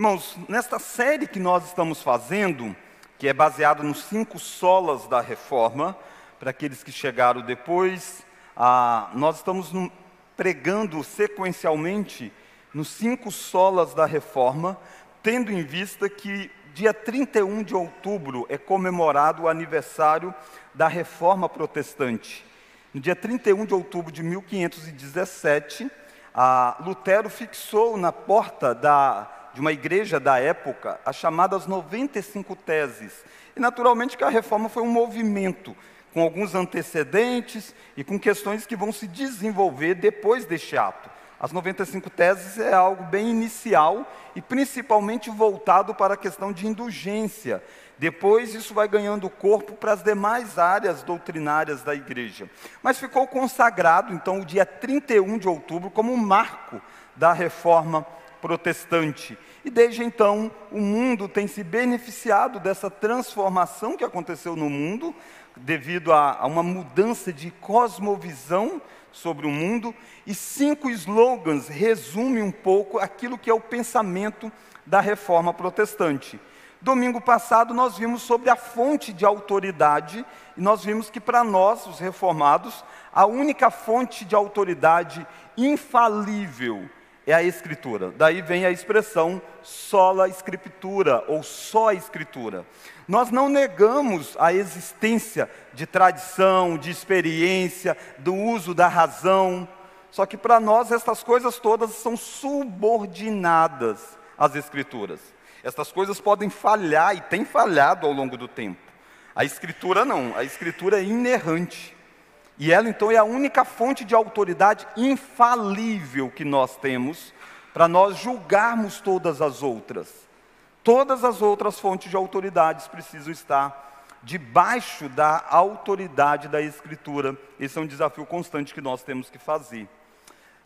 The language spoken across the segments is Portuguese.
Irmãos, nesta série que nós estamos fazendo, que é baseado nos cinco solas da reforma, para aqueles que chegaram depois, ah, nós estamos pregando sequencialmente nos cinco solas da reforma, tendo em vista que dia 31 de outubro é comemorado o aniversário da reforma protestante. No dia 31 de outubro de 1517, Lutero fixou na porta da de uma igreja da época, as chamadas 95 teses. E naturalmente que a reforma foi um movimento com alguns antecedentes e com questões que vão se desenvolver depois deste ato. As 95 teses é algo bem inicial e principalmente voltado para a questão de indulgência. Depois isso vai ganhando corpo para as demais áreas doutrinárias da igreja. Mas ficou consagrado então o dia 31 de outubro como um marco da reforma protestante. E desde então, o mundo tem se beneficiado dessa transformação que aconteceu no mundo, devido a, a uma mudança de cosmovisão sobre o mundo, e cinco slogans resumem um pouco aquilo que é o pensamento da reforma protestante. Domingo passado nós vimos sobre a fonte de autoridade, e nós vimos que para nós, os reformados, a única fonte de autoridade infalível é a escritura. Daí vem a expressão sola escritura ou só escritura. Nós não negamos a existência de tradição, de experiência, do uso da razão, só que para nós essas coisas todas são subordinadas às escrituras. Essas coisas podem falhar e têm falhado ao longo do tempo. A escritura não, a escritura é inerrante. E ela então é a única fonte de autoridade infalível que nós temos para nós julgarmos todas as outras. Todas as outras fontes de autoridades precisam estar debaixo da autoridade da Escritura. Esse é um desafio constante que nós temos que fazer.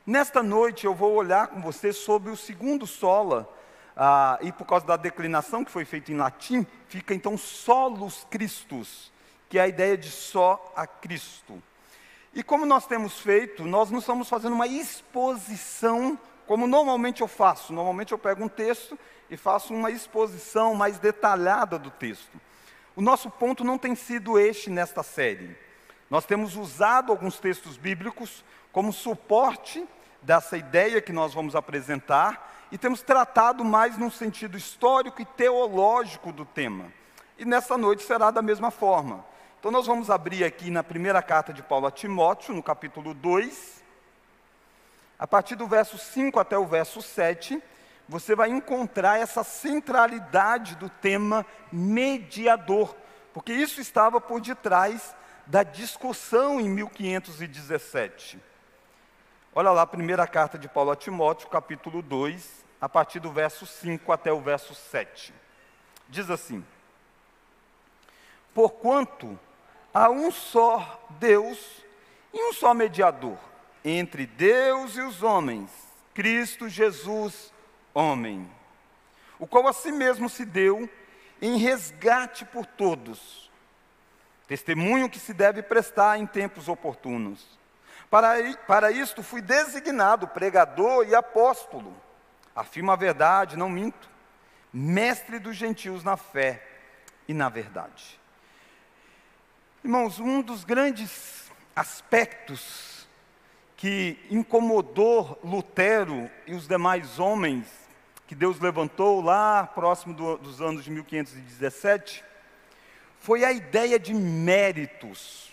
Nesta noite eu vou olhar com você sobre o segundo sola, ah, e por causa da declinação que foi feita em latim, fica então solus Christus, que é a ideia de só a Cristo. E como nós temos feito, nós não estamos fazendo uma exposição, como normalmente eu faço. Normalmente eu pego um texto e faço uma exposição mais detalhada do texto. O nosso ponto não tem sido este nesta série. Nós temos usado alguns textos bíblicos como suporte dessa ideia que nós vamos apresentar e temos tratado mais num sentido histórico e teológico do tema. E nessa noite será da mesma forma. Então nós vamos abrir aqui na primeira carta de Paulo a Timóteo, no capítulo 2, a partir do verso 5 até o verso 7, você vai encontrar essa centralidade do tema mediador, porque isso estava por detrás da discussão em 1517. Olha lá a primeira carta de Paulo a Timóteo, capítulo 2, a partir do verso 5 até o verso 7. Diz assim: Porquanto há um só Deus e um só mediador entre Deus e os homens, Cristo Jesus, homem, o qual a si mesmo se deu em resgate por todos. Testemunho que se deve prestar em tempos oportunos. Para, para isto fui designado pregador e apóstolo. Afirmo a verdade, não minto. Mestre dos gentios na fé e na verdade. Irmãos, um dos grandes aspectos que incomodou Lutero e os demais homens que Deus levantou lá próximo do, dos anos de 1517 foi a ideia de méritos.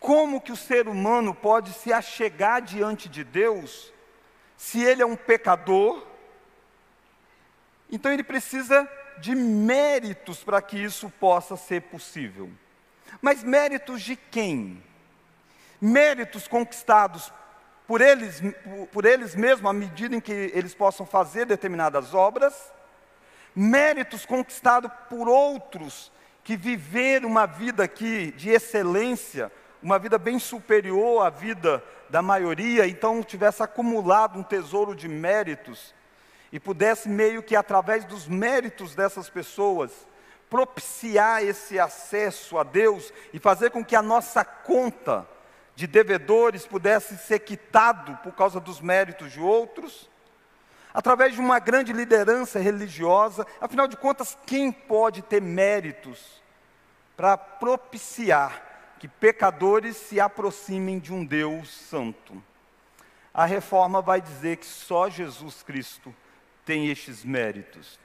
Como que o ser humano pode se achegar diante de Deus se ele é um pecador? Então ele precisa de méritos para que isso possa ser possível. Mas méritos de quem? Méritos conquistados por eles, por eles mesmos, à medida em que eles possam fazer determinadas obras, méritos conquistados por outros que viveram uma vida aqui de excelência, uma vida bem superior à vida da maioria, então tivesse acumulado um tesouro de méritos e pudesse, meio que através dos méritos dessas pessoas, propiciar esse acesso a Deus e fazer com que a nossa conta de devedores pudesse ser quitado por causa dos méritos de outros. através de uma grande liderança religiosa. Afinal de contas, quem pode ter méritos para propiciar que pecadores se aproximem de um Deus santo? A reforma vai dizer que só Jesus Cristo tem estes méritos.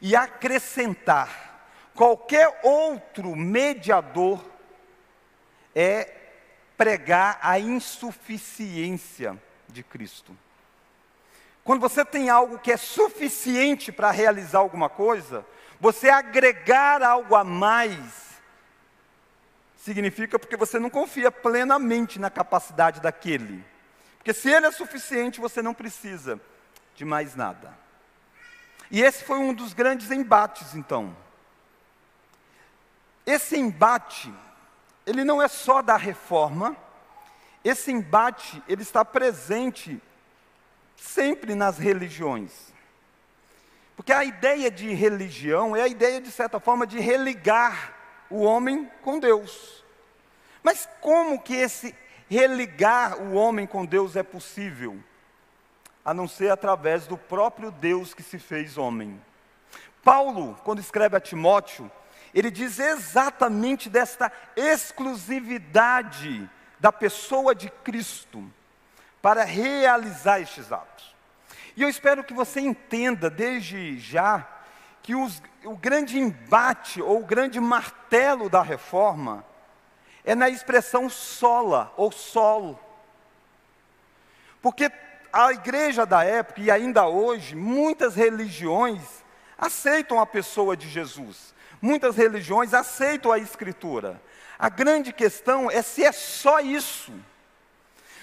E acrescentar qualquer outro mediador é pregar a insuficiência de Cristo. Quando você tem algo que é suficiente para realizar alguma coisa, você agregar algo a mais, significa porque você não confia plenamente na capacidade daquele. Porque se ele é suficiente, você não precisa de mais nada. E esse foi um dos grandes embates, então. Esse embate ele não é só da reforma, esse embate ele está presente sempre nas religiões. Porque a ideia de religião é a ideia, de certa forma, de religar o homem com Deus. Mas como que esse religar o homem com Deus é possível? A não ser através do próprio Deus que se fez homem. Paulo, quando escreve a Timóteo, ele diz exatamente desta exclusividade da pessoa de Cristo para realizar estes atos. E eu espero que você entenda desde já que os, o grande embate ou o grande martelo da reforma é na expressão sola ou solo. Porque a igreja da época e ainda hoje, muitas religiões aceitam a pessoa de Jesus. Muitas religiões aceitam a Escritura. A grande questão é se é só isso.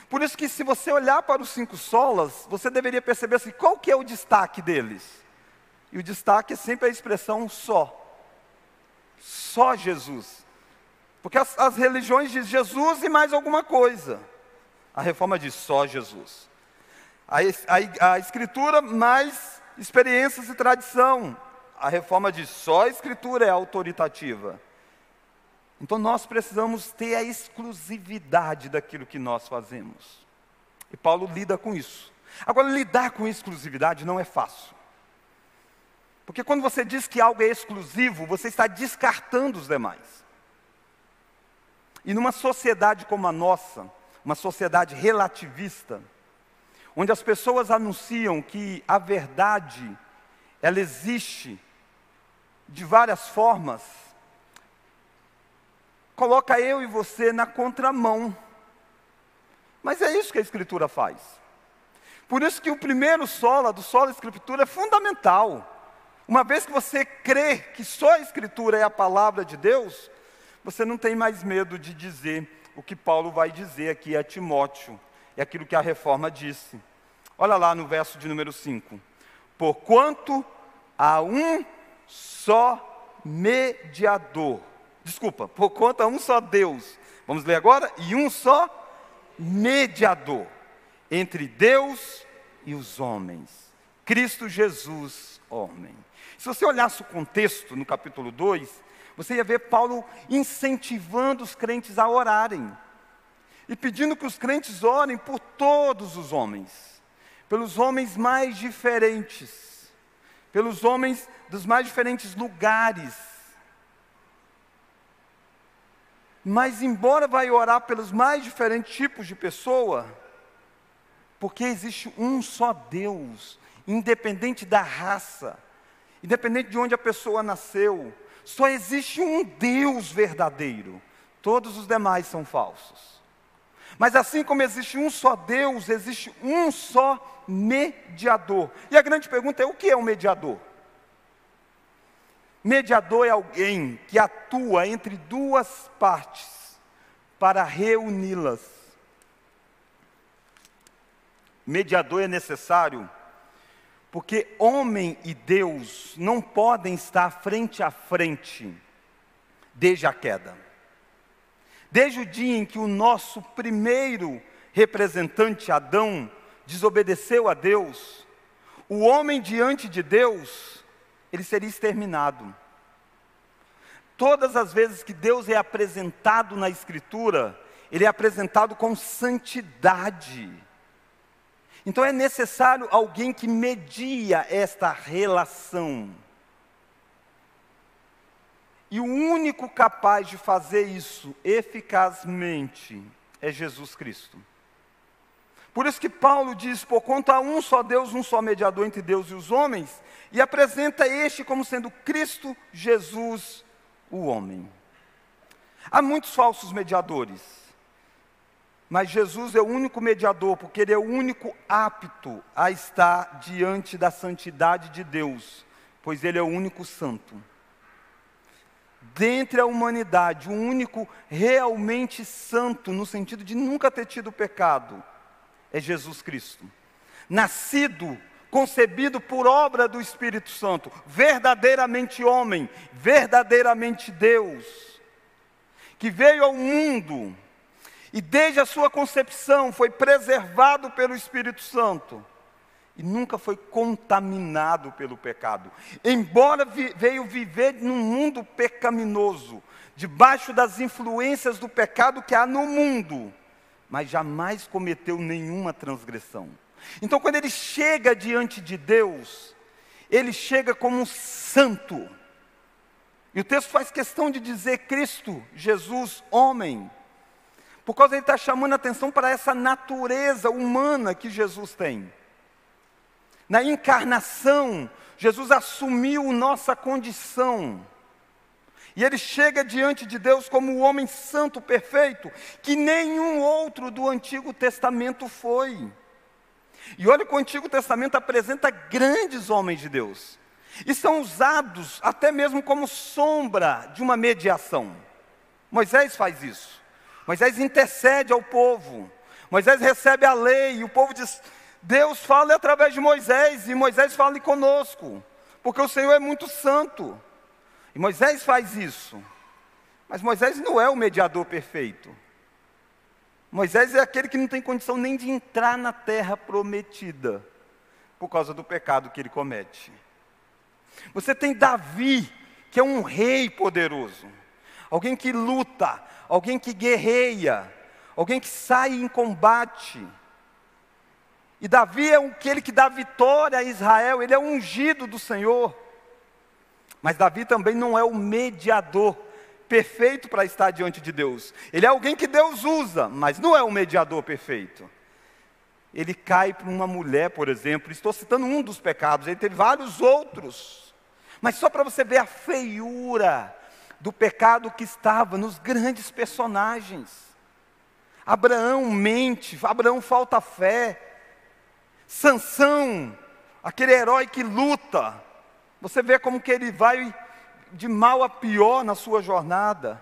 Por isso que se você olhar para os cinco solas, você deveria perceber assim, qual que é o destaque deles? E o destaque é sempre a expressão só. Só Jesus. Porque as, as religiões dizem Jesus e mais alguma coisa. A reforma diz só Jesus. A, a, a escritura mais experiências e tradição a reforma diz só a escritura é autoritativa. Então nós precisamos ter a exclusividade daquilo que nós fazemos. E Paulo lida com isso. Agora, lidar com exclusividade não é fácil. Porque quando você diz que algo é exclusivo, você está descartando os demais. E numa sociedade como a nossa, uma sociedade relativista, onde as pessoas anunciam que a verdade ela existe de várias formas, coloca eu e você na contramão. Mas é isso que a Escritura faz. Por isso que o primeiro solo, do solo da Escritura, é fundamental. Uma vez que você crê que só a Escritura é a palavra de Deus, você não tem mais medo de dizer o que Paulo vai dizer aqui a Timóteo, é aquilo que a reforma disse. Olha lá no verso de número 5. Porquanto há um só mediador. Desculpa, por conta um só Deus. Vamos ler agora? E um só mediador entre Deus e os homens. Cristo Jesus, homem. Se você olhasse o contexto no capítulo 2, você ia ver Paulo incentivando os crentes a orarem e pedindo que os crentes orem por todos os homens, pelos homens mais diferentes pelos homens dos mais diferentes lugares. Mas, embora vai orar pelos mais diferentes tipos de pessoa, porque existe um só Deus, independente da raça, independente de onde a pessoa nasceu, só existe um Deus verdadeiro, todos os demais são falsos. Mas assim como existe um só Deus, existe um só mediador. E a grande pergunta é: o que é um mediador? Mediador é alguém que atua entre duas partes para reuni-las. Mediador é necessário porque homem e Deus não podem estar frente a frente desde a queda. Desde o dia em que o nosso primeiro representante, Adão, desobedeceu a Deus, o homem diante de Deus, ele seria exterminado. Todas as vezes que Deus é apresentado na Escritura, ele é apresentado com santidade. Então é necessário alguém que media esta relação. E o único capaz de fazer isso eficazmente é Jesus Cristo. Por isso que Paulo diz: por conta um só Deus, um só mediador entre Deus e os homens, e apresenta este como sendo Cristo Jesus, o homem. Há muitos falsos mediadores, mas Jesus é o único mediador, porque Ele é o único apto a estar diante da santidade de Deus, pois Ele é o único santo. Dentre a humanidade, o único realmente santo, no sentido de nunca ter tido pecado, é Jesus Cristo. Nascido, concebido por obra do Espírito Santo, verdadeiramente homem, verdadeiramente Deus, que veio ao mundo e desde a sua concepção foi preservado pelo Espírito Santo e nunca foi contaminado pelo pecado. Embora vi, veio viver num mundo pecaminoso, debaixo das influências do pecado que há no mundo, mas jamais cometeu nenhuma transgressão. Então, quando ele chega diante de Deus, ele chega como um santo. E o texto faz questão de dizer Cristo, Jesus, homem, por causa ele está chamando a atenção para essa natureza humana que Jesus tem. Na encarnação, Jesus assumiu nossa condição. E ele chega diante de Deus como o homem santo perfeito, que nenhum outro do Antigo Testamento foi. E olha que o Antigo Testamento apresenta grandes homens de Deus, e são usados até mesmo como sombra de uma mediação. Moisés faz isso. Moisés intercede ao povo. Moisés recebe a lei, e o povo diz: Deus fala através de Moisés, e Moisés fala conosco, porque o Senhor é muito santo. E Moisés faz isso. Mas Moisés não é o mediador perfeito. Moisés é aquele que não tem condição nem de entrar na terra prometida, por causa do pecado que ele comete. Você tem Davi, que é um rei poderoso, alguém que luta, alguém que guerreia, alguém que sai em combate. E Davi é aquele que dá vitória a Israel, ele é ungido do Senhor. Mas Davi também não é o mediador perfeito para estar diante de Deus. Ele é alguém que Deus usa, mas não é o mediador perfeito. Ele cai para uma mulher, por exemplo, estou citando um dos pecados, ele teve vários outros. Mas só para você ver a feiura do pecado que estava nos grandes personagens. Abraão mente, Abraão falta fé. Sansão, aquele herói que luta, você vê como que ele vai de mal a pior na sua jornada.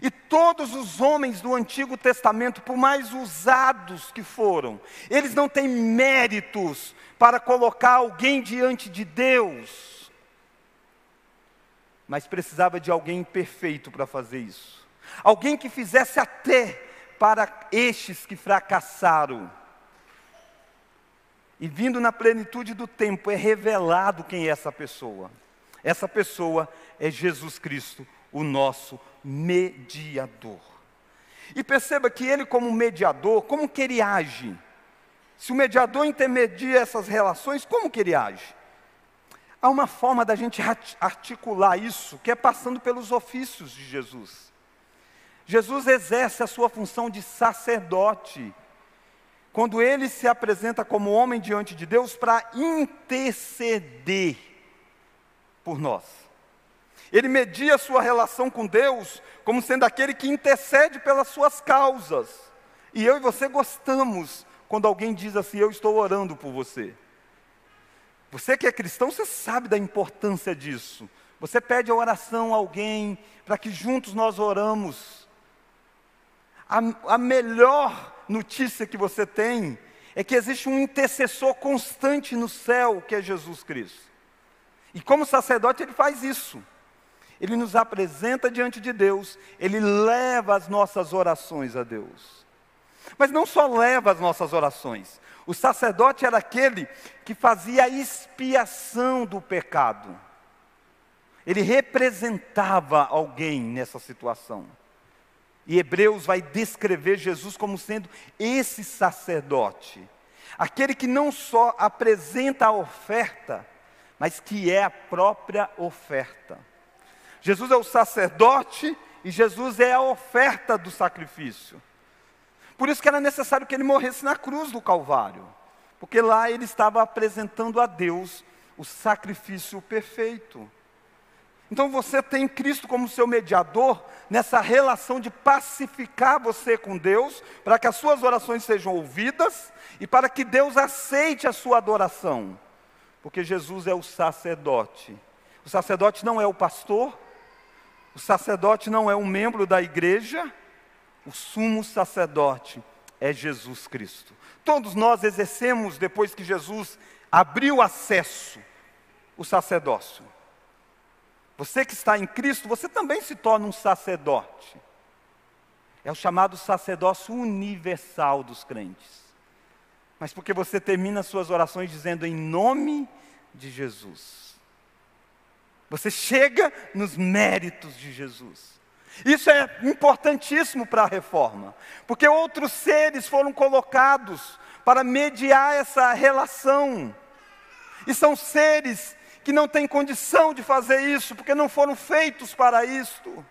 E todos os homens do Antigo Testamento, por mais usados que foram, eles não têm méritos para colocar alguém diante de Deus. Mas precisava de alguém perfeito para fazer isso. Alguém que fizesse até para estes que fracassaram e vindo na plenitude do tempo, é revelado quem é essa pessoa. Essa pessoa é Jesus Cristo, o nosso mediador. E perceba que ele, como mediador, como que ele age? Se o mediador intermedia essas relações, como que ele age? Há uma forma da gente articular isso, que é passando pelos ofícios de Jesus. Jesus exerce a sua função de sacerdote, quando ele se apresenta como homem diante de Deus para interceder por nós. Ele media a sua relação com Deus como sendo aquele que intercede pelas suas causas. E eu e você gostamos quando alguém diz assim: Eu estou orando por você. Você que é cristão, você sabe da importância disso. Você pede a oração a alguém para que juntos nós oramos. A, a melhor notícia que você tem é que existe um intercessor constante no céu, que é Jesus Cristo. E como sacerdote, ele faz isso. Ele nos apresenta diante de Deus, ele leva as nossas orações a Deus. Mas não só leva as nossas orações, o sacerdote era aquele que fazia a expiação do pecado. Ele representava alguém nessa situação. E Hebreus vai descrever Jesus como sendo esse sacerdote. aquele que não só apresenta a oferta, mas que é a própria oferta. Jesus é o sacerdote e Jesus é a oferta do sacrifício. Por isso que era necessário que ele morresse na cruz do Calvário, porque lá ele estava apresentando a Deus o sacrifício perfeito. Então você tem Cristo como seu mediador nessa relação de pacificar você com Deus, para que as suas orações sejam ouvidas e para que Deus aceite a sua adoração. Porque Jesus é o sacerdote. O sacerdote não é o pastor, o sacerdote não é um membro da igreja, o sumo sacerdote é Jesus Cristo. Todos nós exercemos, depois que Jesus abriu acesso, o sacerdócio. Você que está em Cristo, você também se torna um sacerdote. É o chamado sacerdócio universal dos crentes. Mas porque você termina suas orações dizendo em nome de Jesus. Você chega nos méritos de Jesus. Isso é importantíssimo para a reforma, porque outros seres foram colocados para mediar essa relação. E são seres que não têm condição de fazer isso, porque não foram feitos para isto.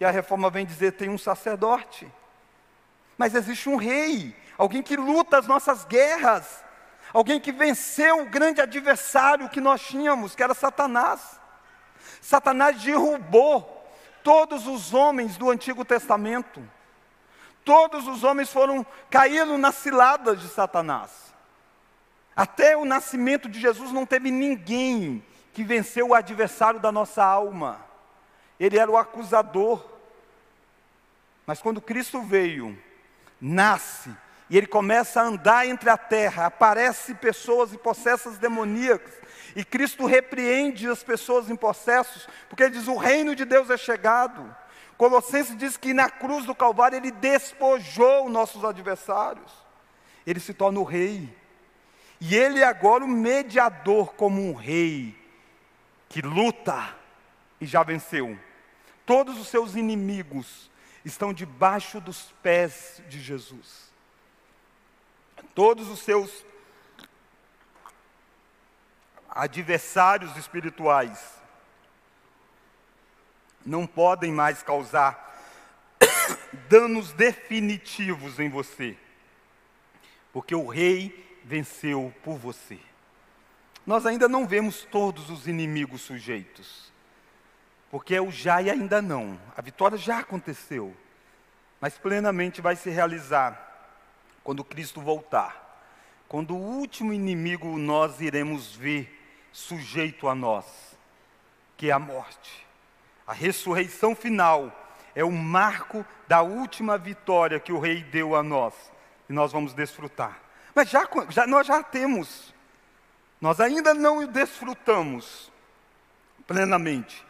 E a reforma vem dizer: tem um sacerdote, mas existe um rei, alguém que luta as nossas guerras, alguém que venceu o grande adversário que nós tínhamos, que era Satanás. Satanás derrubou todos os homens do Antigo Testamento. Todos os homens foram caíram nas ciladas de Satanás. Até o nascimento de Jesus não teve ninguém que venceu o adversário da nossa alma. Ele era o acusador. Mas quando Cristo veio, nasce, e ele começa a andar entre a terra, aparecem pessoas em possessas demoníacas, e Cristo repreende as pessoas em possessos, porque ele diz: o reino de Deus é chegado. Colossenses diz que na cruz do Calvário ele despojou nossos adversários, ele se torna o rei. E ele é agora o mediador, como um rei, que luta e já venceu. Todos os seus inimigos estão debaixo dos pés de Jesus. Todos os seus adversários espirituais não podem mais causar danos definitivos em você, porque o rei venceu por você. Nós ainda não vemos todos os inimigos sujeitos, porque é o já e ainda não. A vitória já aconteceu, mas plenamente vai se realizar quando Cristo voltar. Quando o último inimigo nós iremos ver sujeito a nós, que é a morte. A ressurreição final é o marco da última vitória que o rei deu a nós, e nós vamos desfrutar. Mas já, já, nós já temos, nós ainda não o desfrutamos plenamente,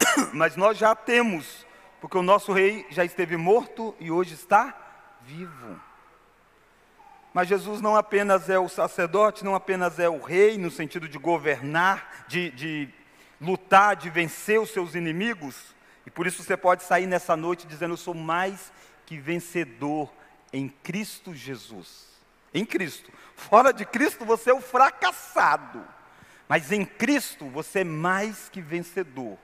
mas nós já temos, porque o nosso rei já esteve morto e hoje está vivo. Mas Jesus não apenas é o sacerdote, não apenas é o rei, no sentido de governar, de, de lutar, de vencer os seus inimigos, e por isso você pode sair nessa noite dizendo: Eu sou mais que vencedor em Cristo Jesus em Cristo. Fora de Cristo você é o fracassado, mas em Cristo você é mais que vencedor.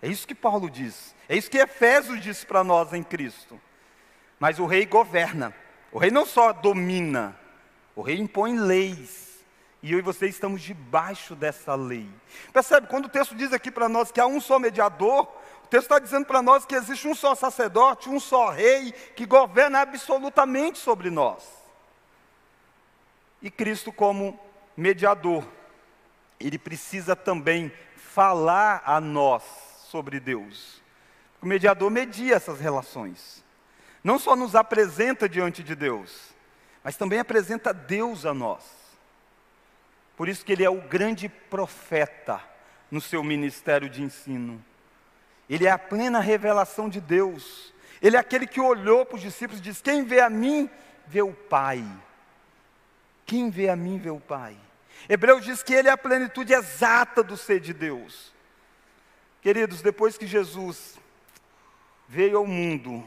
É isso que Paulo diz, é isso que Efésios diz para nós em Cristo. Mas o rei governa, o rei não só domina, o rei impõe leis. E eu e você estamos debaixo dessa lei. Percebe? Quando o texto diz aqui para nós que há um só mediador, o texto está dizendo para nós que existe um só sacerdote, um só rei, que governa absolutamente sobre nós e Cristo como mediador. Ele precisa também falar a nós sobre Deus. O mediador media essas relações. Não só nos apresenta diante de Deus, mas também apresenta Deus a nós. Por isso que ele é o grande profeta no seu ministério de ensino. Ele é a plena revelação de Deus. Ele é aquele que olhou para os discípulos e disse: Quem vê a mim, vê o Pai. Quem vê a mim vê o Pai. Hebreus diz que Ele é a plenitude exata do ser de Deus. Queridos, depois que Jesus veio ao mundo,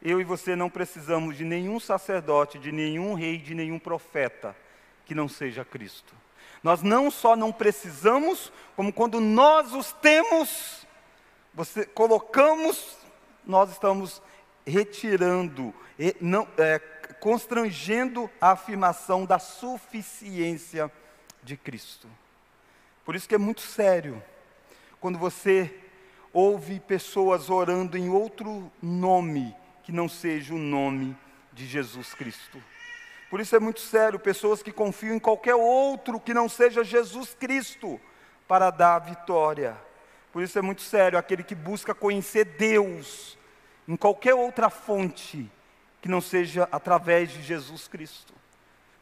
eu e você não precisamos de nenhum sacerdote, de nenhum rei, de nenhum profeta que não seja Cristo. Nós não só não precisamos, como quando nós os temos, você colocamos, nós estamos retirando, não, é, constrangendo a afirmação da suficiência de Cristo. Por isso que é muito sério quando você ouve pessoas orando em outro nome que não seja o nome de Jesus Cristo. Por isso é muito sério pessoas que confiam em qualquer outro que não seja Jesus Cristo para dar a vitória. Por isso é muito sério aquele que busca conhecer Deus em qualquer outra fonte que não seja através de Jesus Cristo.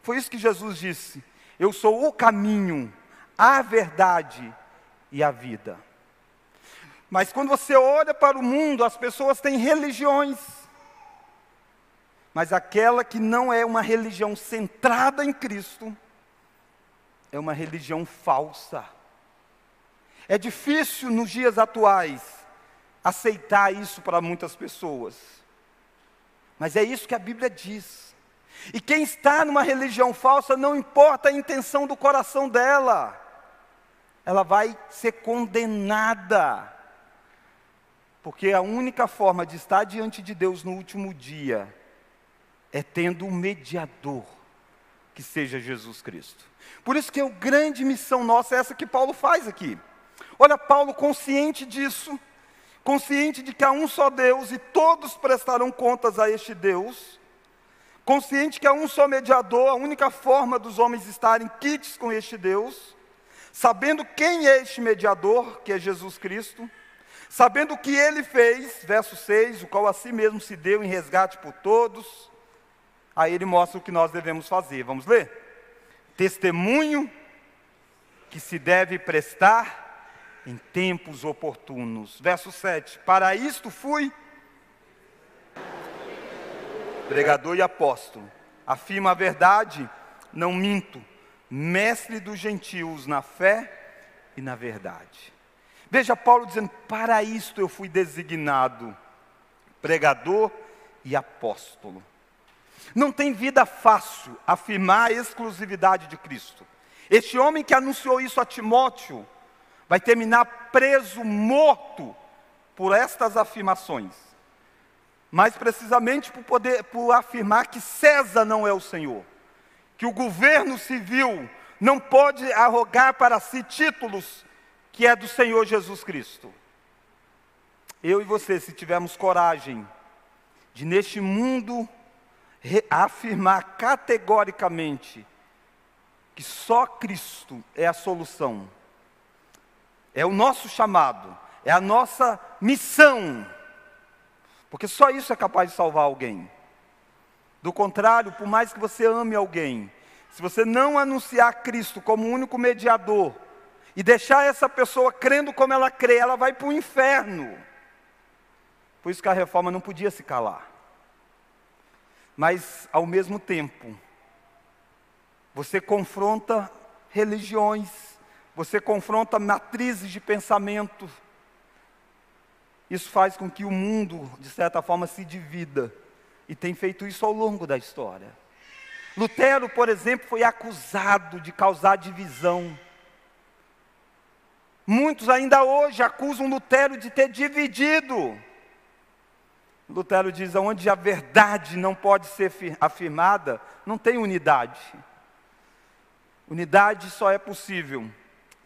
Foi isso que Jesus disse: Eu sou o caminho, a verdade e a vida. Mas quando você olha para o mundo, as pessoas têm religiões. Mas aquela que não é uma religião centrada em Cristo, é uma religião falsa. É difícil nos dias atuais aceitar isso para muitas pessoas. Mas é isso que a Bíblia diz. E quem está numa religião falsa, não importa a intenção do coração dela, ela vai ser condenada. Porque a única forma de estar diante de Deus no último dia é tendo um mediador, que seja Jesus Cristo. Por isso que a grande missão nossa é essa que Paulo faz aqui. Olha, Paulo consciente disso, consciente de que há um só Deus e todos prestarão contas a este Deus, consciente que há um só mediador, a única forma dos homens estarem quites com este Deus, sabendo quem é este mediador, que é Jesus Cristo, sabendo o que ele fez, verso 6, o qual a si mesmo se deu em resgate por todos, aí ele mostra o que nós devemos fazer. Vamos ler? Testemunho que se deve prestar em tempos oportunos. Verso 7: Para isto fui pregador e apóstolo. Afirma a verdade, não minto. Mestre dos gentios na fé e na verdade. Veja Paulo dizendo: Para isto eu fui designado pregador e apóstolo. Não tem vida fácil afirmar a exclusividade de Cristo. Este homem que anunciou isso a Timóteo, vai terminar preso, morto por estas afirmações. Mais precisamente por poder por afirmar que César não é o Senhor, que o governo civil não pode arrogar para si títulos que é do Senhor Jesus Cristo. Eu e você, se tivermos coragem de neste mundo afirmar categoricamente que só Cristo é a solução, é o nosso chamado, é a nossa missão. Porque só isso é capaz de salvar alguém. Do contrário, por mais que você ame alguém, se você não anunciar Cristo como único mediador e deixar essa pessoa crendo como ela crê, ela vai para o inferno. Por isso que a reforma não podia se calar. Mas, ao mesmo tempo, você confronta religiões, você confronta matrizes de pensamento. Isso faz com que o mundo, de certa forma, se divida. E tem feito isso ao longo da história. Lutero, por exemplo, foi acusado de causar divisão. Muitos ainda hoje acusam Lutero de ter dividido. Lutero diz: onde a verdade não pode ser afirmada, não tem unidade. Unidade só é possível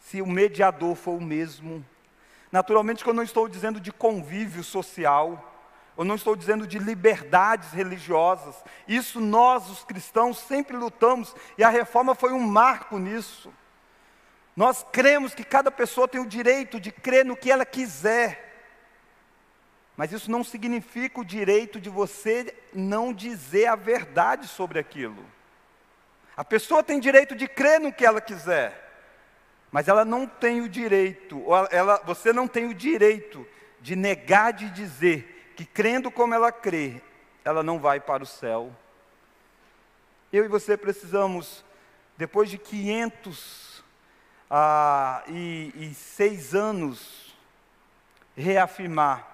se o mediador for o mesmo. Naturalmente, que eu não estou dizendo de convívio social, eu não estou dizendo de liberdades religiosas. Isso nós, os cristãos, sempre lutamos e a reforma foi um marco nisso. Nós cremos que cada pessoa tem o direito de crer no que ela quiser. Mas isso não significa o direito de você não dizer a verdade sobre aquilo. A pessoa tem direito de crer no que ela quiser. Mas ela não tem o direito, ela, você não tem o direito de negar de dizer que crendo como ela crê, ela não vai para o céu. Eu e você precisamos, depois de 500 ah, e, e seis anos, reafirmar: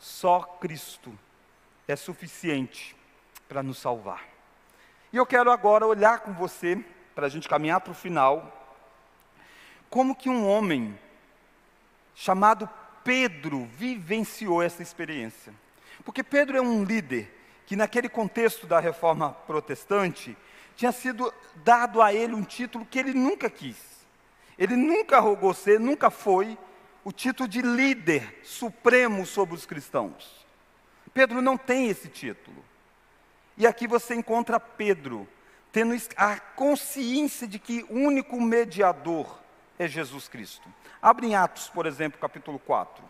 só Cristo é suficiente para nos salvar. E eu quero agora olhar com você, para a gente caminhar para o final, como que um homem chamado Pedro vivenciou essa experiência. Porque Pedro é um líder que, naquele contexto da reforma protestante, tinha sido dado a ele um título que ele nunca quis. Ele nunca rogou ser, nunca foi o título de líder supremo sobre os cristãos. Pedro não tem esse título. E aqui você encontra Pedro tendo a consciência de que o único mediador é Jesus Cristo. Abre em Atos, por exemplo, capítulo 4.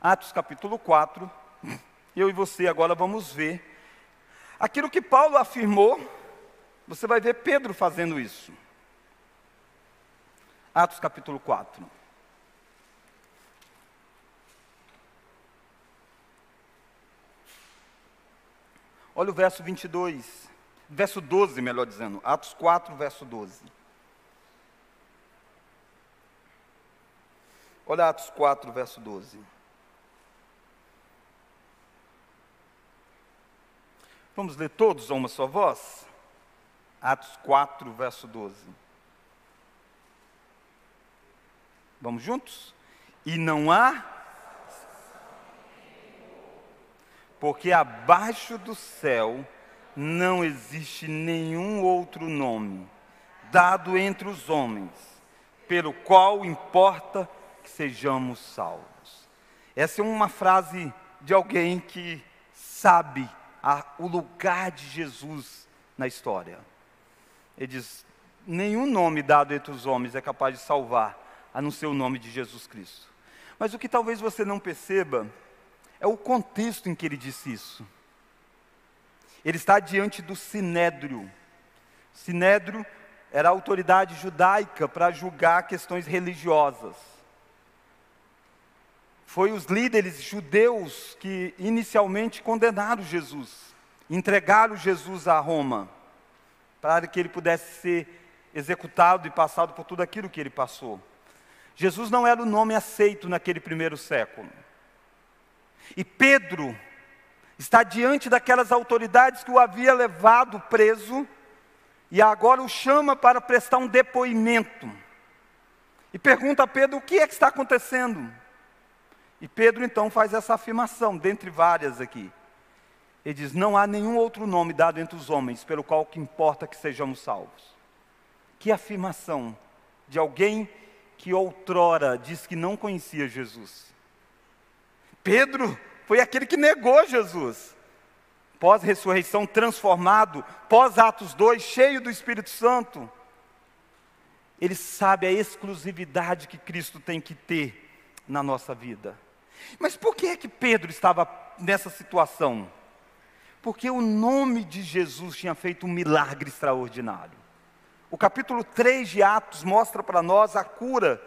Atos capítulo 4. Eu e você agora vamos ver aquilo que Paulo afirmou. Você vai ver Pedro fazendo isso. Atos capítulo 4. Olha o verso 22, verso 12, melhor dizendo, Atos 4, verso 12. Olha Atos 4, verso 12. Vamos ler todos a uma só voz? Atos 4, verso 12. Vamos juntos? E não há porque abaixo do céu não existe nenhum outro nome dado entre os homens, pelo qual importa que sejamos salvos. Essa é uma frase de alguém que sabe a, o lugar de Jesus na história. Ele diz: nenhum nome dado entre os homens é capaz de salvar, a não ser o nome de Jesus Cristo. Mas o que talvez você não perceba é o contexto em que ele disse isso. Ele está diante do sinédrio. Sinédrio era a autoridade judaica para julgar questões religiosas. Foi os líderes judeus que inicialmente condenaram Jesus, entregaram Jesus a Roma, para que ele pudesse ser executado e passado por tudo aquilo que ele passou. Jesus não era o nome aceito naquele primeiro século. E Pedro está diante daquelas autoridades que o havia levado preso e agora o chama para prestar um depoimento. E pergunta a Pedro o que é que está acontecendo. E Pedro então faz essa afirmação, dentre várias aqui. Ele diz: Não há nenhum outro nome dado entre os homens pelo qual que importa que sejamos salvos. Que afirmação de alguém que outrora diz que não conhecia Jesus. Pedro foi aquele que negou Jesus. Pós-ressurreição, transformado, pós-Atos 2, cheio do Espírito Santo. Ele sabe a exclusividade que Cristo tem que ter na nossa vida. Mas por que é que Pedro estava nessa situação? Porque o nome de Jesus tinha feito um milagre extraordinário. O capítulo 3 de Atos mostra para nós a cura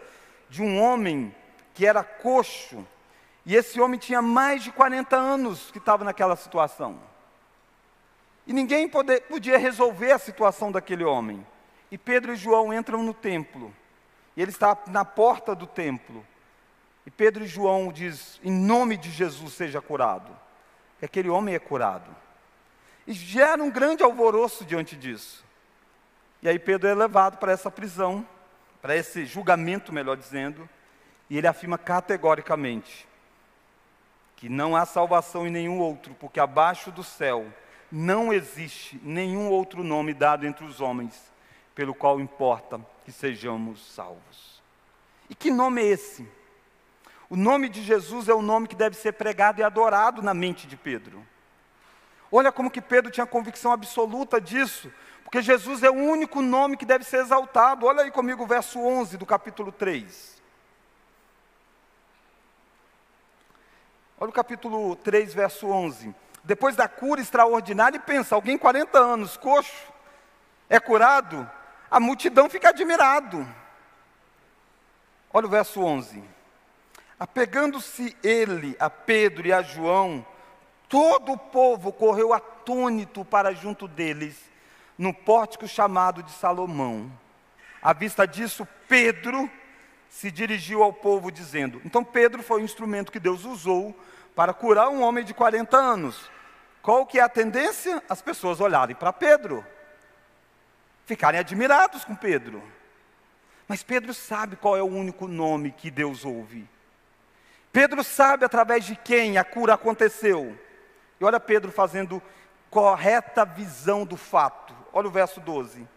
de um homem que era coxo, e esse homem tinha mais de 40 anos que estava naquela situação. E ninguém pode, podia resolver a situação daquele homem. E Pedro e João entram no templo. E ele está na porta do templo. E Pedro e João diz: "Em nome de Jesus seja curado". E aquele homem é curado. E gera um grande alvoroço diante disso. E aí Pedro é levado para essa prisão, para esse julgamento, melhor dizendo, e ele afirma categoricamente: que não há salvação em nenhum outro, porque abaixo do céu não existe nenhum outro nome dado entre os homens, pelo qual importa que sejamos salvos. E que nome é esse? O nome de Jesus é o nome que deve ser pregado e adorado na mente de Pedro. Olha como que Pedro tinha convicção absoluta disso, porque Jesus é o único nome que deve ser exaltado. Olha aí comigo o verso 11 do capítulo 3. Olha o capítulo 3, verso 11. Depois da cura extraordinária, e pensa: alguém 40 anos, coxo, é curado, a multidão fica admirado. Olha o verso 11. Apegando-se ele a Pedro e a João, todo o povo correu atônito para junto deles, no pórtico chamado de Salomão. À vista disso, Pedro se dirigiu ao povo dizendo: Então Pedro foi o instrumento que Deus usou para curar um homem de 40 anos. Qual que é a tendência? As pessoas olharem para Pedro, ficarem admirados com Pedro. Mas Pedro sabe qual é o único nome que Deus ouve. Pedro sabe através de quem a cura aconteceu. E olha Pedro fazendo correta visão do fato. Olha o verso 12.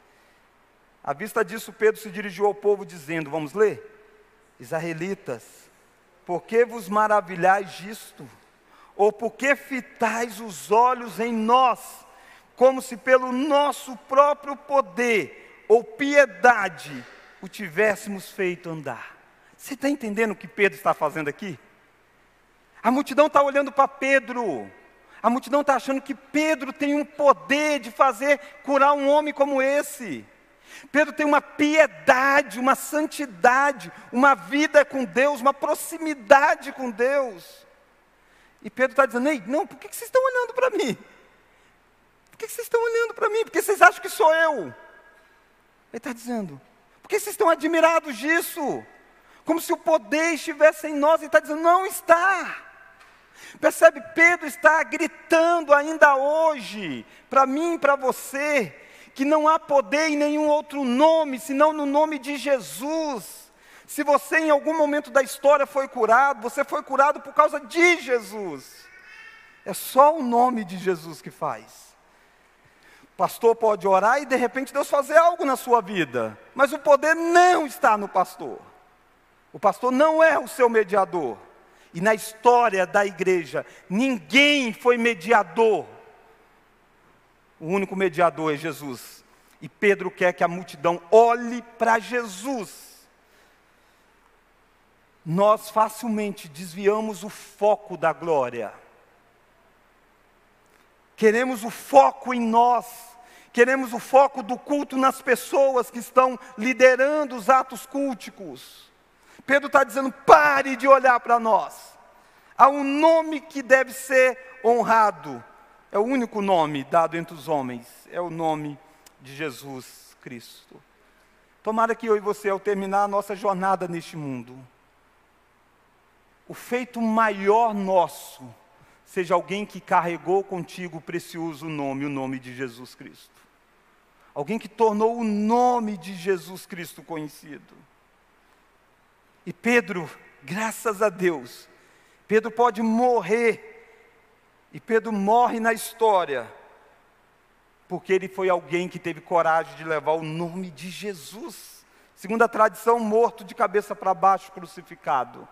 À vista disso, Pedro se dirigiu ao povo dizendo: Vamos ler? Israelitas, por que vos maravilhais disto? Ou por que fitais os olhos em nós, como se pelo nosso próprio poder ou piedade o tivéssemos feito andar? Você está entendendo o que Pedro está fazendo aqui? A multidão está olhando para Pedro. A multidão está achando que Pedro tem um poder de fazer curar um homem como esse. Pedro tem uma piedade, uma santidade, uma vida com Deus, uma proximidade com Deus. E Pedro está dizendo: Ei, não, por que vocês estão olhando para mim? Por que vocês estão olhando para mim? Porque vocês acham que sou eu? Ele está dizendo: Por que vocês estão admirados disso? Como se o poder estivesse em nós. Ele está dizendo: Não está. Percebe? Pedro está gritando ainda hoje, para mim e para você, que não há poder em nenhum outro nome, senão no nome de Jesus. Se você em algum momento da história foi curado, você foi curado por causa de Jesus. É só o nome de Jesus que faz. O pastor pode orar e de repente Deus fazer algo na sua vida, mas o poder não está no pastor. O pastor não é o seu mediador. E na história da igreja, ninguém foi mediador. O único mediador é Jesus. E Pedro quer que a multidão olhe para Jesus. Nós facilmente desviamos o foco da glória. Queremos o foco em nós. Queremos o foco do culto nas pessoas que estão liderando os atos culticos. Pedro está dizendo: pare de olhar para nós. Há um nome que deve ser honrado. É o único nome dado entre os homens. É o nome de Jesus Cristo. Tomara que eu e você, ao terminar a nossa jornada neste mundo, o feito maior nosso seja alguém que carregou contigo o precioso nome, o nome de Jesus Cristo. Alguém que tornou o nome de Jesus Cristo conhecido. E Pedro, graças a Deus, Pedro pode morrer, e Pedro morre na história, porque ele foi alguém que teve coragem de levar o nome de Jesus, segundo a tradição, morto de cabeça para baixo, crucificado.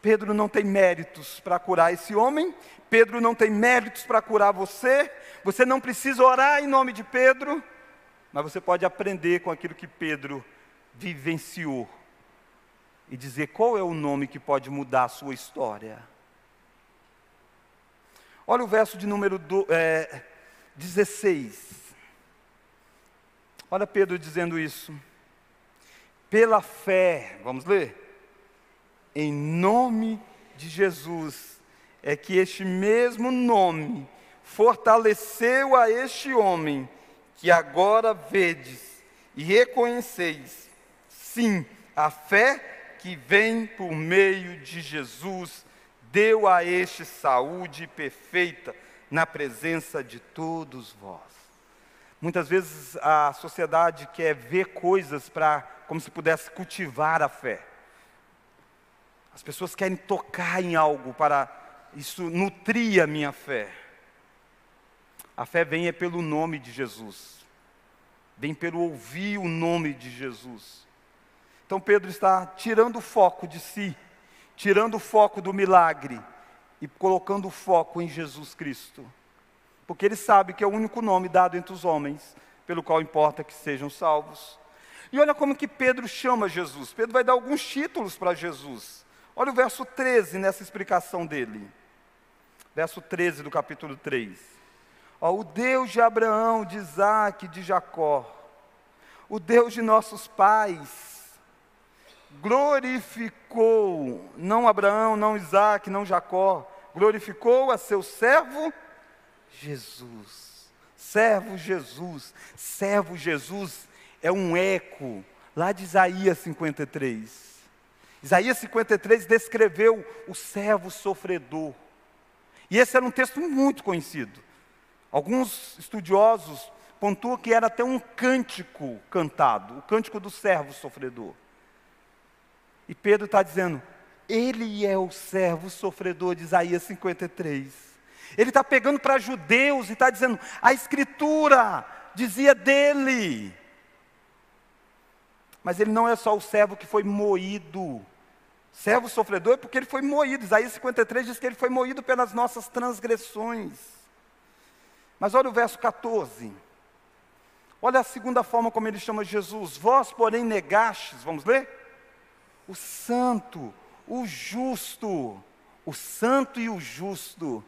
Pedro não tem méritos para curar esse homem, Pedro não tem méritos para curar você, você não precisa orar em nome de Pedro, mas você pode aprender com aquilo que Pedro vivenciou e dizer qual é o nome que pode mudar a sua história. Olha o verso de número do, é, 16. Olha Pedro dizendo isso. Pela fé, vamos ler? Em nome de Jesus, é que este mesmo nome fortaleceu a este homem que agora vedes e reconheceis Sim, a fé que vem por meio de Jesus deu a este saúde perfeita na presença de todos vós. Muitas vezes a sociedade quer ver coisas para como se pudesse cultivar a fé. As pessoas querem tocar em algo para isso nutrir a minha fé. A fé vem é pelo nome de Jesus. Vem pelo ouvir o nome de Jesus. Então Pedro está tirando o foco de si, tirando o foco do milagre e colocando o foco em Jesus Cristo. Porque ele sabe que é o único nome dado entre os homens, pelo qual importa que sejam salvos. E olha como que Pedro chama Jesus. Pedro vai dar alguns títulos para Jesus. Olha o verso 13 nessa explicação dele. Verso 13 do capítulo 3. Ó, o Deus de Abraão, de Isaac, de Jacó, o Deus de nossos pais, glorificou, não Abraão, não Isaac, não Jacó, glorificou a seu servo Jesus. Servo Jesus, servo Jesus é um eco lá de Isaías 53. Isaías 53 descreveu o servo sofredor. E esse era um texto muito conhecido. Alguns estudiosos pontuam que era até um cântico cantado, o cântico do servo sofredor. E Pedro está dizendo: ele é o servo sofredor de Isaías 53. Ele está pegando para judeus e está dizendo: a Escritura dizia dele. Mas ele não é só o servo que foi moído. Servo sofredor é porque ele foi moído. Isaías 53 diz que ele foi moído pelas nossas transgressões. Mas olha o verso 14. Olha a segunda forma como ele chama Jesus. Vós, porém, negastes, vamos ler? O santo, o justo, o santo e o justo.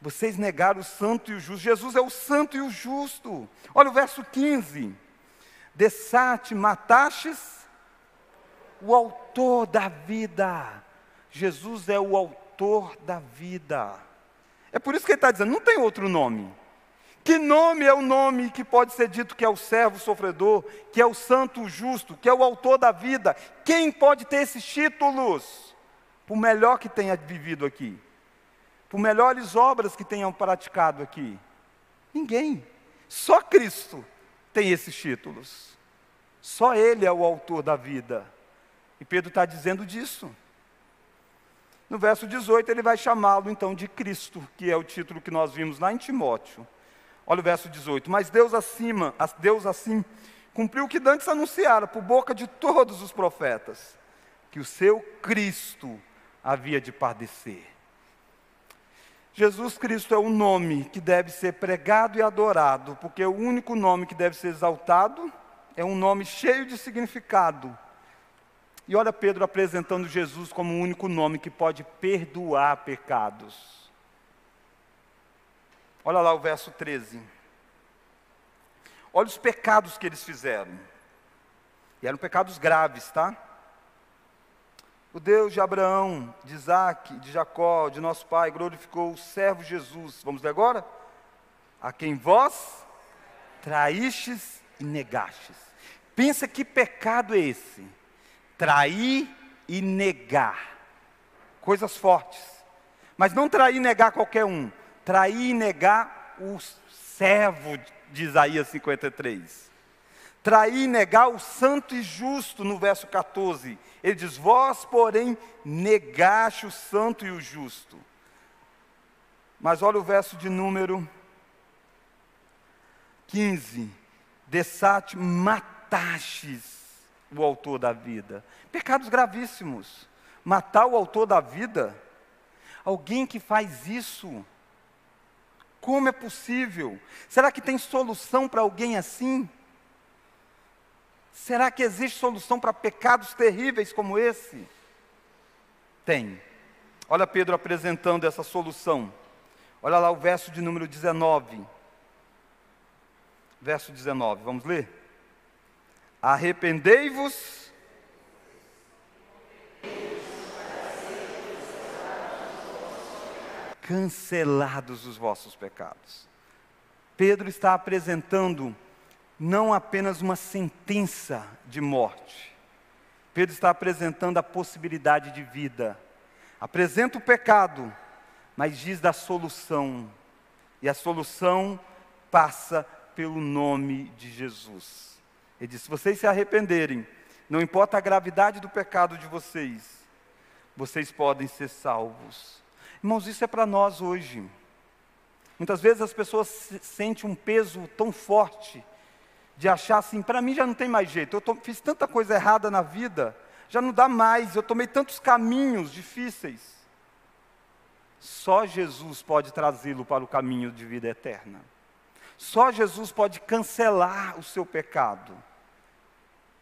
Vocês negaram o santo e o justo. Jesus é o santo e o justo. Olha o verso 15. Dessate, matastes o autor da vida. Jesus é o autor da vida. É por isso que ele está dizendo, não tem outro nome. Que nome é o nome que pode ser dito que é o servo sofredor, que é o santo justo, que é o autor da vida? Quem pode ter esses títulos? Por melhor que tenha vivido aqui, por melhores obras que tenham praticado aqui. Ninguém. Só Cristo tem esses títulos. Só Ele é o autor da vida. E Pedro está dizendo disso. No verso 18, ele vai chamá-lo então de Cristo, que é o título que nós vimos lá em Timóteo. Olha o verso 18. Mas Deus acima, Deus assim, cumpriu o que antes anunciara por boca de todos os profetas, que o seu Cristo havia de padecer. Jesus Cristo é o nome que deve ser pregado e adorado, porque o único nome que deve ser exaltado é um nome cheio de significado. E olha Pedro apresentando Jesus como o único nome que pode perdoar pecados. Olha lá o verso 13. Olha os pecados que eles fizeram. E eram pecados graves, tá? O Deus de Abraão, de Isaac, de Jacó, de nosso pai, glorificou o servo Jesus. Vamos ler agora? A quem vós traístes e negastes. Pensa que pecado é esse? Trair e negar. Coisas fortes. Mas não trair e negar qualquer um trair e negar o servo de Isaías 53. Trair e negar o santo e justo, no verso 14. Ele diz: Vós, porém, negaste o santo e o justo. Mas olha o verso de número 15. Dessate, matastes o autor da vida. Pecados gravíssimos. Matar o autor da vida. Alguém que faz isso como é possível? Será que tem solução para alguém assim? Será que existe solução para pecados terríveis como esse? Tem. Olha Pedro apresentando essa solução. Olha lá o verso de número 19. Verso 19, vamos ler? Arrependei-vos cancelados os vossos pecados. Pedro está apresentando não apenas uma sentença de morte, Pedro está apresentando a possibilidade de vida. Apresenta o pecado, mas diz da solução. E a solução passa pelo nome de Jesus. Ele diz: se vocês se arrependerem, não importa a gravidade do pecado de vocês, vocês podem ser salvos. Irmãos, isso é para nós hoje. Muitas vezes as pessoas sentem um peso tão forte de achar assim: para mim já não tem mais jeito, eu tô, fiz tanta coisa errada na vida, já não dá mais, eu tomei tantos caminhos difíceis. Só Jesus pode trazê-lo para o caminho de vida eterna. Só Jesus pode cancelar o seu pecado.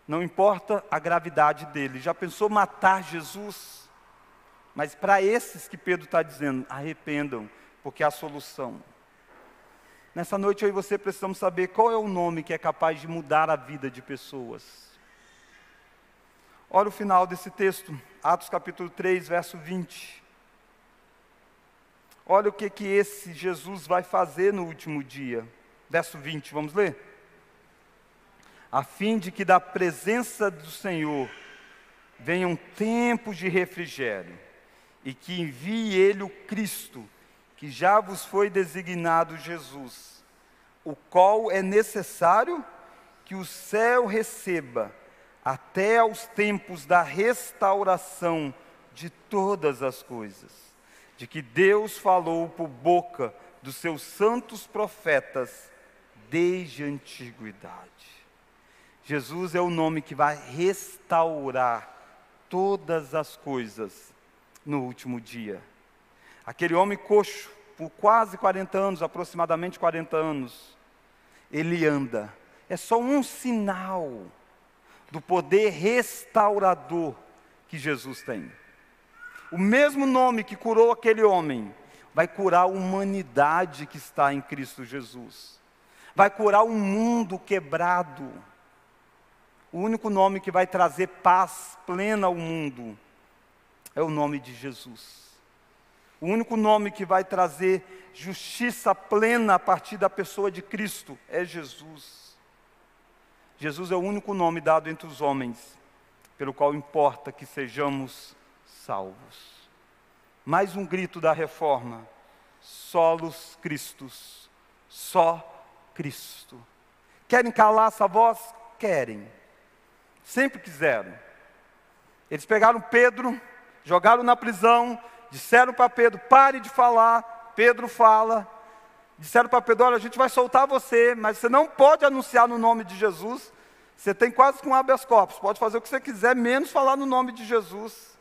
Não importa a gravidade dele. Já pensou matar Jesus? Mas para esses que Pedro está dizendo, arrependam, porque há solução. Nessa noite eu e você precisamos saber qual é o nome que é capaz de mudar a vida de pessoas. Olha o final desse texto, Atos capítulo 3, verso 20. Olha o que que esse Jesus vai fazer no último dia. Verso 20, vamos ler? A fim de que da presença do Senhor venham tempos de refrigério, e que envie ele o Cristo, que já vos foi designado Jesus, o qual é necessário que o céu receba até aos tempos da restauração de todas as coisas, de que Deus falou por boca dos seus santos profetas desde a antiguidade. Jesus é o nome que vai restaurar todas as coisas no último dia. Aquele homem coxo, por quase 40 anos, aproximadamente 40 anos, ele anda. É só um sinal do poder restaurador que Jesus tem. O mesmo nome que curou aquele homem vai curar a humanidade que está em Cristo Jesus. Vai curar o um mundo quebrado. O único nome que vai trazer paz plena ao mundo é o nome de Jesus. O único nome que vai trazer justiça plena a partir da pessoa de Cristo é Jesus. Jesus é o único nome dado entre os homens, pelo qual importa que sejamos salvos. Mais um grito da reforma: solos Cristos, só Cristo. Querem calar essa voz? Querem. Sempre quiseram. Eles pegaram Pedro, jogaram na prisão, disseram para Pedro: pare de falar. Pedro fala, Disseram para Pedro: olha, a gente vai soltar você, mas você não pode anunciar no nome de Jesus. Você tem quase com habeas corpus, pode fazer o que você quiser, menos falar no nome de Jesus.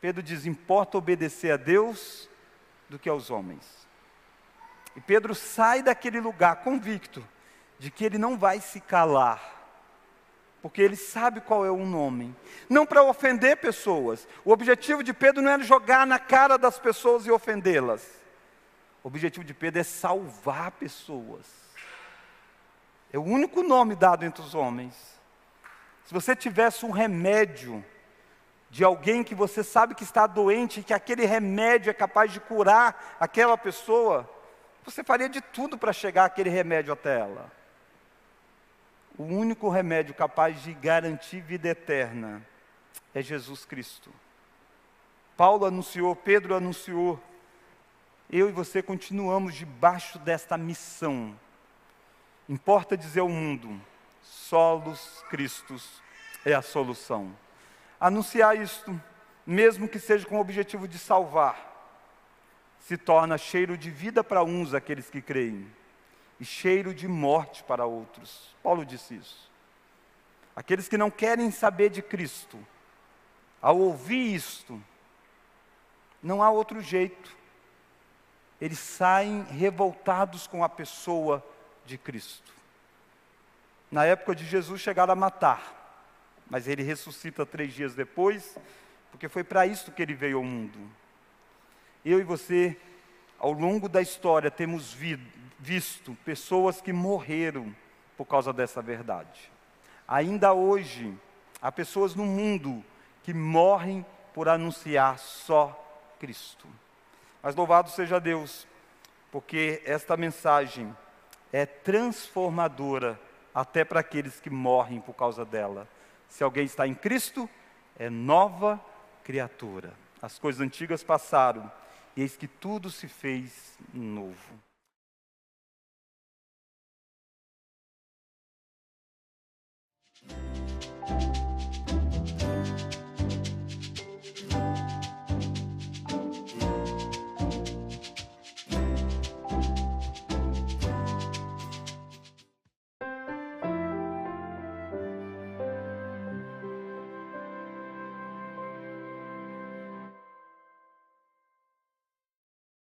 Pedro diz: importa obedecer a Deus do que aos homens. E Pedro sai daquele lugar convicto de que ele não vai se calar, porque ele sabe qual é o nome. Não para ofender pessoas. O objetivo de Pedro não era jogar na cara das pessoas e ofendê-las. O objetivo de Pedro é salvar pessoas. É o único nome dado entre os homens. Se você tivesse um remédio de alguém que você sabe que está doente e que aquele remédio é capaz de curar aquela pessoa, você faria de tudo para chegar aquele remédio até ela. O único remédio capaz de garantir vida eterna é Jesus Cristo. Paulo anunciou, Pedro anunciou, eu e você continuamos debaixo desta missão. Importa dizer ao mundo: solos Cristos é a solução. Anunciar isto, mesmo que seja com o objetivo de salvar, se torna cheiro de vida para uns, aqueles que creem, e cheiro de morte para outros. Paulo disse isso. Aqueles que não querem saber de Cristo, ao ouvir isto, não há outro jeito eles saem revoltados com a pessoa de Cristo. Na época de Jesus chegaram a matar, mas ele ressuscita três dias depois, porque foi para isso que ele veio ao mundo. Eu e você, ao longo da história, temos vi visto pessoas que morreram por causa dessa verdade. Ainda hoje, há pessoas no mundo que morrem por anunciar só Cristo. Mas louvado seja Deus, porque esta mensagem é transformadora até para aqueles que morrem por causa dela. Se alguém está em Cristo, é nova criatura. As coisas antigas passaram, e eis que tudo se fez novo.